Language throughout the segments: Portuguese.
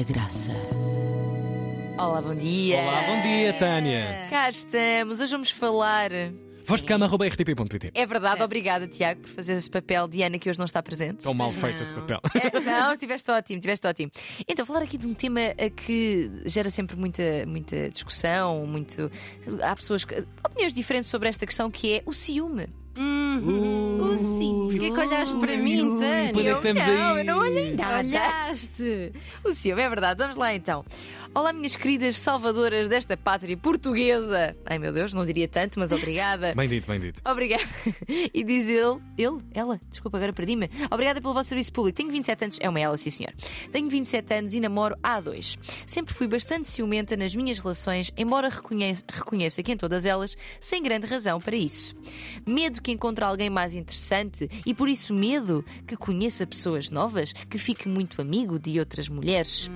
Tânia Graça. Olá, bom dia. Olá, bom dia, Tânia. Cá estamos. Hoje vamos falar. Voz de cama.rtp.pt. É verdade, obrigada, Tiago, por fazer esse papel de Ana que hoje não está presente. Tão mal feito esse papel. É, não, estiveste ótimo, estiveste ótimo. Então, falar aqui de um tema eh, que gera sempre muita, muita discussão, muito. Há pessoas que. opiniões diferentes sobre esta questão que é o ciúme. Uh, O ciúme. Porquê que olhaste para mim, Quando é Tânia? que estamos não, aí? eu não olhei nada. Olhaste! O ciúme, é verdade. Vamos lá então. Olá, minhas queridas salvadoras desta pátria portuguesa. Ai meu Deus, não diria tanto, mas obrigada. Bem dito, bem dito. Obrigada. E diz ele, ele, ela, desculpa, agora perdi-me. Obrigada pelo vosso serviço público. Tenho 27 anos, é uma ela, sim senhor. Tenho 27 anos e namoro há dois. Sempre fui bastante ciumenta nas minhas relações, embora reconheça, reconheça que em todas elas, sem grande razão para isso. Medo que encontre alguém mais interessante e por isso medo que conheça pessoas novas, que fique muito amigo de outras mulheres.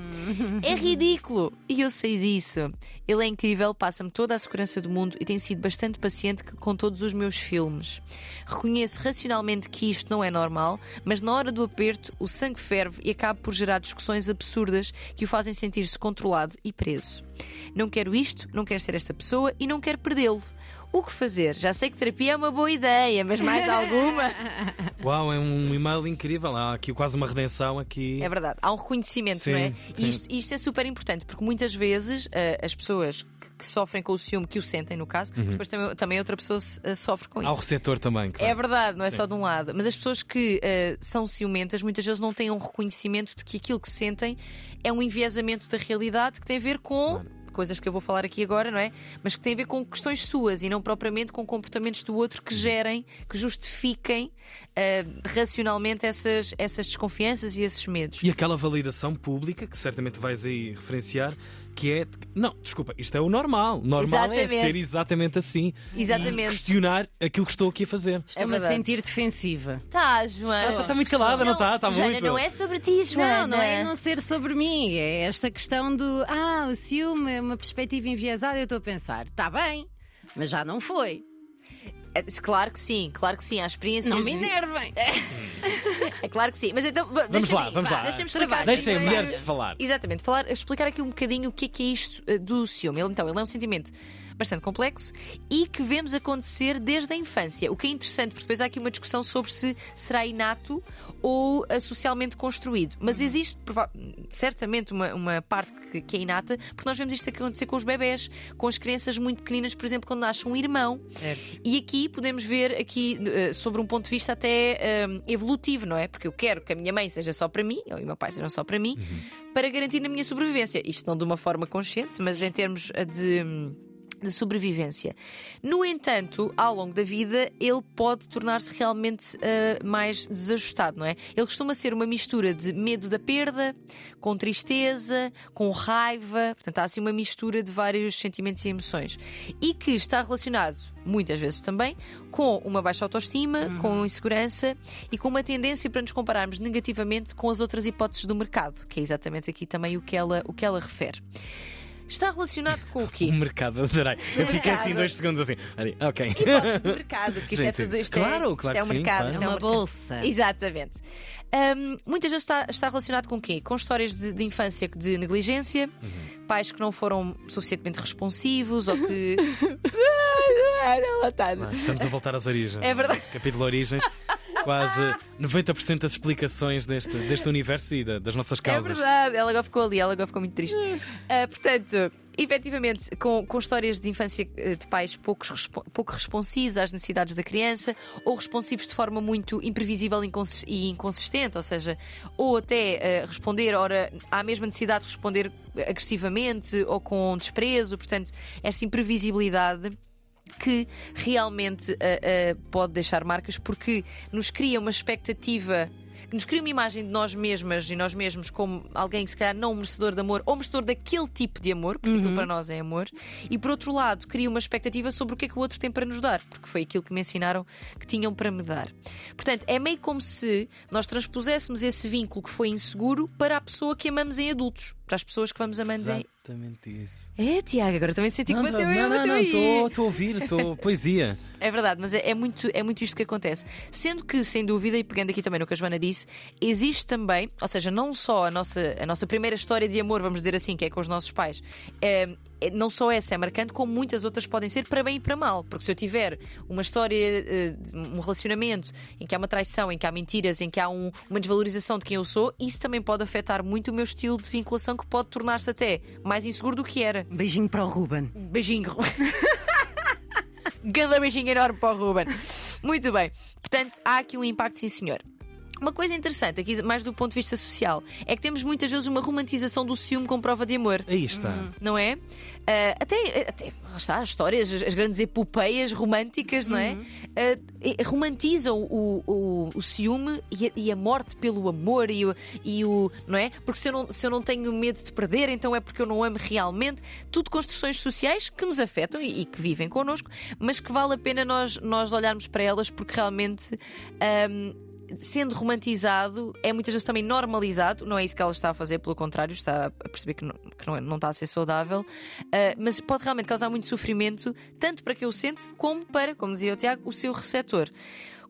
É ridículo e eu sei disso. Ele é incrível, passa-me toda a segurança do mundo e tem sido bastante paciente com todos os meus filmes. Reconheço racionalmente que isto não é normal, mas na hora do aperto o sangue ferve e acaba por gerar discussões absurdas que o fazem sentir-se controlado e preso. Não quero isto, não quero ser esta pessoa e não quero perdê-lo. O que fazer? Já sei que terapia é uma boa ideia, mas mais alguma? Uau, é um e-mail incrível. Há aqui quase uma redenção aqui. É verdade, há um reconhecimento, Sim, não é? E isto, isto é super importante, porque muitas vezes eh, as pessoas que, sofrem com o ciúme, que o sentem no caso, depois também, também outra pessoa eh, sofre com Há o isso. receptor também. claro. É verdade, não é Sim. só de um lado. Mas as pessoas que eh, são ciumentas muitas vezes não têm um reconhecimento de que aquilo que sentem é um enviesamento da realidade que tem a ver com. Claro. Coisas que eu vou falar aqui agora, não é? Mas que tem a ver com questões suas e não propriamente com comportamentos do outro que gerem, que justifiquem eh, racionalmente essas, essas desconfianças e esses medos. E aquela validação pública que certamente vais aí referenciar, que é. Não, desculpa, isto é o normal. Normal é Exatamente. ser exatamente assim. Exatamente. E questionar aquilo que estou aqui a fazer. Estou-me a verdade. sentir defensiva. Tá, Joana. Está tá muito calada, não está? Está Joana, muito. não é sobre ti, Joana. Não, não é não ser sobre mim. É esta questão do ah, o ciúme é uma perspectiva enviesada. Eu estou a pensar, está bem, mas já não foi. É, Claro que sim, claro que sim. Há experiências. Não me enervem. É claro que sim. Mas então, va- Vamos lá, vamos lá. Deixa-me explicar. Deixem Então, mulher falar. Exatamente, falar, explicar aqui um bocadinho o que é que é isto eh, do ciúme. Ele, então, ele é um sentimento bastante complexo e que vemos acontecer desde a infância. O que é interessante, porque depois há aqui uma discussão sobre se será inato ou eh, socialmente construído. Mas existe prova- certamente uma, uma parte que, que é inata, porque nós vemos isto acontecer com os bebés, com as crianças muito pequeninas, por exemplo, quando nasce um irmão. Certo. E aqui podemos ver aqui eh, sobre um ponto de vista até eh, evolutivo, não é? Porque eu quero que a minha mãe seja só para mim, ou o meu pai sejam só para mim, para garantir a minha sobrevivência. Isto não de uma forma consciente, mas em termos de. De sobrevivência. No entanto, ao longo da vida, ele pode tornar-se realmente eh, mais desajustado, não é? Ele costuma ser uma mistura de medo da perda, com tristeza, com raiva, portanto, há assim uma mistura de vários sentimentos e emoções. E que está relacionado, muitas vezes também, com uma baixa autoestima, com insegurança e com uma tendência para nos compararmos negativamente com as outras hipóteses do mercado, que é exatamente aqui também o que ela, o que ela refere. Está relacionado com o quê? O mercado, adorei. Eu fiquei assim mercado. dois segundos assim. Ali, Ok. Hipóteses do mercado, porque isto Sim, é sim. tudo isto Claro, é, claro isto é um que sim, mercado. claro. isto É uma um bolsa. Exatamente. Hum, muitas vezes está, está relacionado com o quê? Com histórias de, de infância de negligência, Uhum. pais que não foram suficientemente responsivos ou que. Ela está. Estamos a voltar às origens. É verdade. Capítulo Origens. Quase 90% das explicações deste, deste universo e da- das nossas É causas. verdade, ela agora ficou ali, ela agora ficou muito triste. Ah, portanto, efetivamente, com, com histórias de infância eh, de pais poucos pouco responsivos às necessidades da criança, ou responsivos de forma muito imprevisível e inconsis- inconsistente, ou seja, ou até eh, responder, ora, há a mesma necessidade de responder agressivamente ou com desprezo, portanto, essa imprevisibilidade que realmente ah, ah, pode deixar marcas porque nos cria uma expectativa que nos cria uma imagem de nós mesmas e nós mesmos como alguém que se calhar não merecedor de amor ou merecedor daquele tipo de amor, porque aquilo para nós é amor, e por outro lado cria uma expectativa sobre o que é que o outro tem para nos dar, porque foi aquilo que me ensinaram que tinham para me dar. Portanto, é meio como se nós transpuséssemos esse vínculo que foi inseguro para a pessoa que amamos em adultos, para as pessoas que vamos amando em. Exatamente isso. É, Tiago, agora também senti que Não, bateu não, não, não, estou a ouvir, estou poesia. É verdade, mas é, é muito, é muito isto que acontece. Sendo que, sem dúvida, e pegando aqui também no que a Joana disse, existe também, ou seja, não só a nossa, a nossa primeira história de amor, vamos dizer assim, que é com os nossos pais, é- não só essa é marcante, como muitas outras podem ser para bem e para mal. Porque se eu tiver uma história, eh, um relacionamento em que há uma traição, em que há mentiras, em que há um- uma desvalorização de quem eu sou, isso também pode afetar muito o meu estilo de vinculação, que pode tornar-se até mais inseguro do que era. Beijinho para o Ruben. Beijinho. Ganda beijinho enorme para o Ruben. Muito bem. Portanto, há aqui um impacto, sim, senhor. Uma coisa interessante, aqui mais do ponto de vista social, é que temos muitas vezes uma romantização do ciúme com prova de amor. Aí está. Não é? Ah, até, até lá está, as histórias, as, as grandes epopeias românticas, não é? E- romantizam o, o, o ciúme e a, e a morte pelo amor e o, e o. Não é? Porque se eu, não, se eu não tenho medo de perder, então é porque eu não amo realmente. Tudo construções sociais que nos afetam e, e que vivem connosco, mas que vale a pena nós, nós olharmos para elas porque realmente. ahm, Sendo romantizado, é muitas vezes também normalizado. Não é isso que ela está a fazer, pelo contrário, está a perceber que não, que não, é- não está a ser saudável. Uh, mas pode realmente causar muito sofrimento, tanto para quem o sente, como para, como dizia o Tiago, o seu receptor.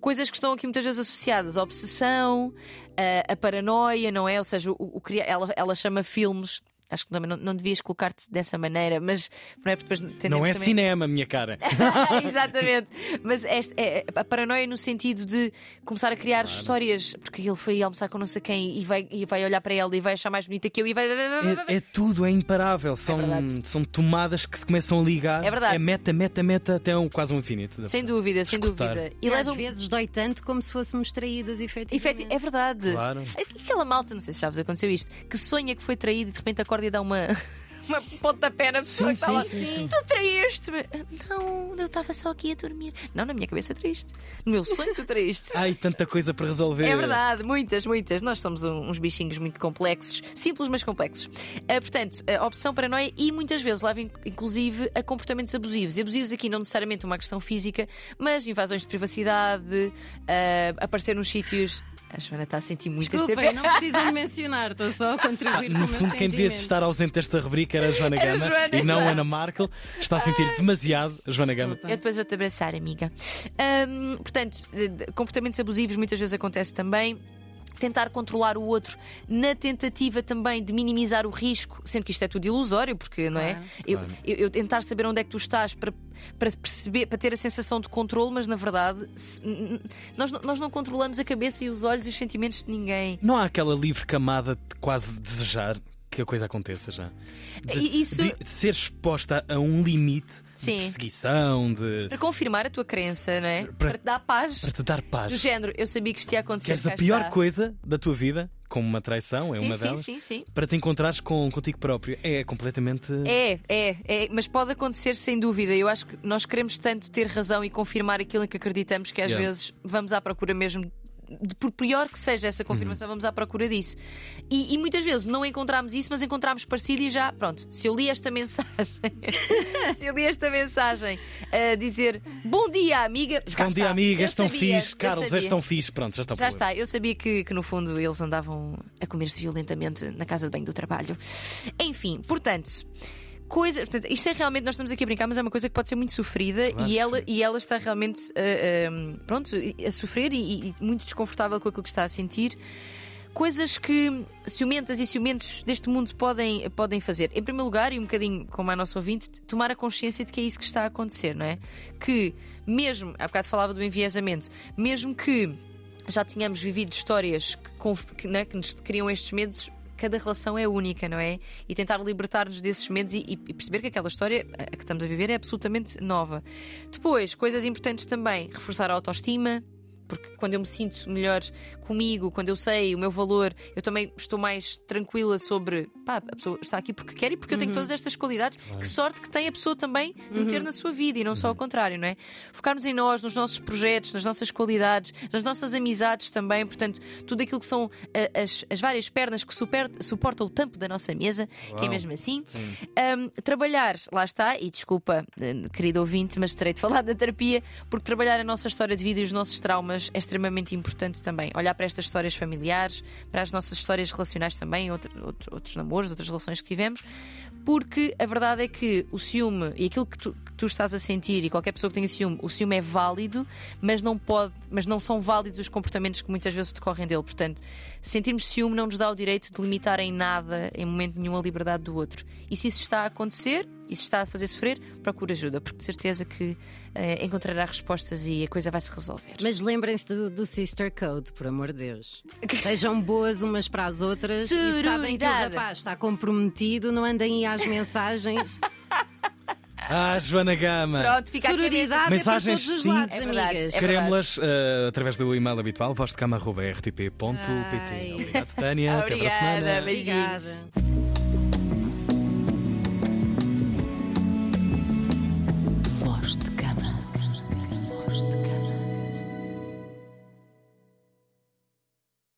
Coisas que estão aqui muitas vezes associadas à obsessão, uh, à paranoia, não é? Ou seja, o, o ela, ela chama filmes. Acho que também não, não devias colocar-te dessa maneira, mas não é porque depois Não é também... cinema, minha cara. Exatamente. Mas este- é, a paranoia no sentido de começar a criar histórias, porque ele foi almoçar com não sei quem e vai, e vai olhar para ela e vai achar mais bonita que eu e vai. É, é tudo, é imparável. São, verdade. são tomadas que se começam a ligar. É verdade. É meta, meta, meta até um, quase um infinito. Sem dúvida, sem Escutar. dúvida. E E leva às vezes dói tanto como se fôssemos traídas efetivamente. Efeti- É verdade. Claro. Aquela malta, não sei se já vos aconteceu isto, que sonha que foi traído e de repente acorda e dá uma, uma pontapé na pessoa Sim, que está sim, sim. Tu traíste-me. Não, eu estava só aqui a dormir. Não, na minha cabeça triste. No meu sonho tu traíste. Ai, tanta coisa para resolver. É verdade, muitas, muitas. Nós somos uns bichinhos muito complexos, simples, mas complexos. Ah, portanto, a obsessão, paranoia e muitas vezes leva in- inclusive a comportamentos abusivos. E abusivos aqui não necessariamente uma agressão física, mas invasões de privacidade, ah, aparecer nos sítios. A Joana está a sentir muito este Desculpem, não precisam de mencionar, estou só a Ah, contribuir com no fundo, quem devia estar ausente desta rubrica era a Joana Era Gama Joana, e não a. Ana Markel. Está a sentir demasiado a Joana Gama. Desculpa. Eu depois vou-te abraçar, amiga. Portanto, comportamentos abusivos muitas vezes acontece também. Tentar controlar o outro na tentativa também de minimizar o risco, sendo que isto é tudo ilusório, porque não é? Claro. Eu, eu- eu tentar saber onde é que tu estás para, para perceber, para ter a sensação de controle, mas na verdade se- nós, não- nós não controlamos a cabeça e os olhos e os sentimentos de ninguém. Não há aquela livre camada de quase desejar que a coisa aconteça já. De, isso- de ser exposta a um limite Sim. de perseguição, de. Para confirmar a tua crença, não é? Para- Para, te dar paz. para te dar Do paz. género, eu sabia que isto ia acontecer. Queres a pior está. coisa da tua vida, como uma traição, é sim, uma sim, delas, sim, sim. para te encontrares com, contigo próprio. É completamente. É, é, é, mas pode acontecer sem dúvida. Eu acho que nós queremos tanto ter razão e confirmar aquilo em que acreditamos que às Yeah. vezes vamos à procura mesmo. Por pior que seja essa confirmação, vamos à procura disso. E, e muitas vezes não encontramos isso, mas encontramos parecido e já, pronto. Se eu li esta mensagem, se eu li esta mensagem a dizer bom dia, amiga. Bom dia, amigas, estão fixe. Carlos, sabia. és tão fixe. Pronto, já está Já está, eu sabia que, que no fundo eles andavam a comer-se violentamente na casa de banho do trabalho. Enfim, portanto. Coisa, portanto, isto é realmente, nós estamos aqui a brincar, mas é uma coisa que pode ser muito sofrida Claro e, que ela, sim. e ela está realmente ah, pronto, a sofrer e, e muito desconfortável com aquilo que está a sentir. Coisas que ciumentas e ciumentos deste mundo podem, podem fazer. Em primeiro lugar, e um bocadinho como a nossa ouvinte, tomar a consciência de que é isso que está a acontecer, não é? Que mesmo, há bocado falava do enviesamento, mesmo que já tínhamos vivido histórias que, que, né, que nos criam estes medos. Cada relação é única, não é? E tentar libertar-nos desses medos e, e perceber que aquela história que estamos a viver é absolutamente nova. Depois, coisas importantes também: reforçar a autoestima, porque quando eu me sinto melhor comigo, quando eu sei o meu valor, eu também estou mais tranquila sobre pá, a pessoa está aqui porque quer e porque eu tenho todas estas qualidades. Que sorte que tem a pessoa também de meter na sua vida e não só ao contrário, não é? Focarmos em nós, nos nossos projetos, nas nossas qualidades, nas nossas amizades também, portanto, tudo aquilo que são ah, as, as várias pernas que super- suportam o tampo da nossa mesa, que é Uau. mesmo assim. Sim. Um, trabalhar, lá está, e desculpa, eh, querido ouvinte, mas terei de falar da terapia, porque trabalhar a nossa história de vida e os nossos traumas é extremamente importante também. Olhar para estas histórias familiares, para as nossas histórias relacionais também, outro- outro- outros namoros namores, de outras relações que tivemos, porque a verdade é que o ciúme e aquilo que tu, que tu estás a sentir e qualquer pessoa que tenha ciúme, o ciúme é válido, mas não pode, mas não são válidos os comportamentos que muitas vezes decorrem dele. Portanto, sentirmos ciúme não nos dá o direito de limitar em nada, em momento nenhum, a liberdade do outro. E se isso está a acontecer, e se está a fazer sofrer, procura ajuda, porque de certeza que eh, encontrará respostas e a coisa vai se resolver. Mas lembrem-se do, do Sister Code, por amor de Deus. Sejam boas umas para as outras e sabem que o rapaz está comprometido, não andem aí às mensagens. Ah, Joana Gama. Pronto, fica. Sororidade Mensagens, é para todos os sim. lados, É verdade, amigas. é Queremos-las eh, através do e-mail habitual, vozdecama.rtp.pt. Obrigado, Tânia. Até para a Obrigada, semana. beijinhos. Obrigada.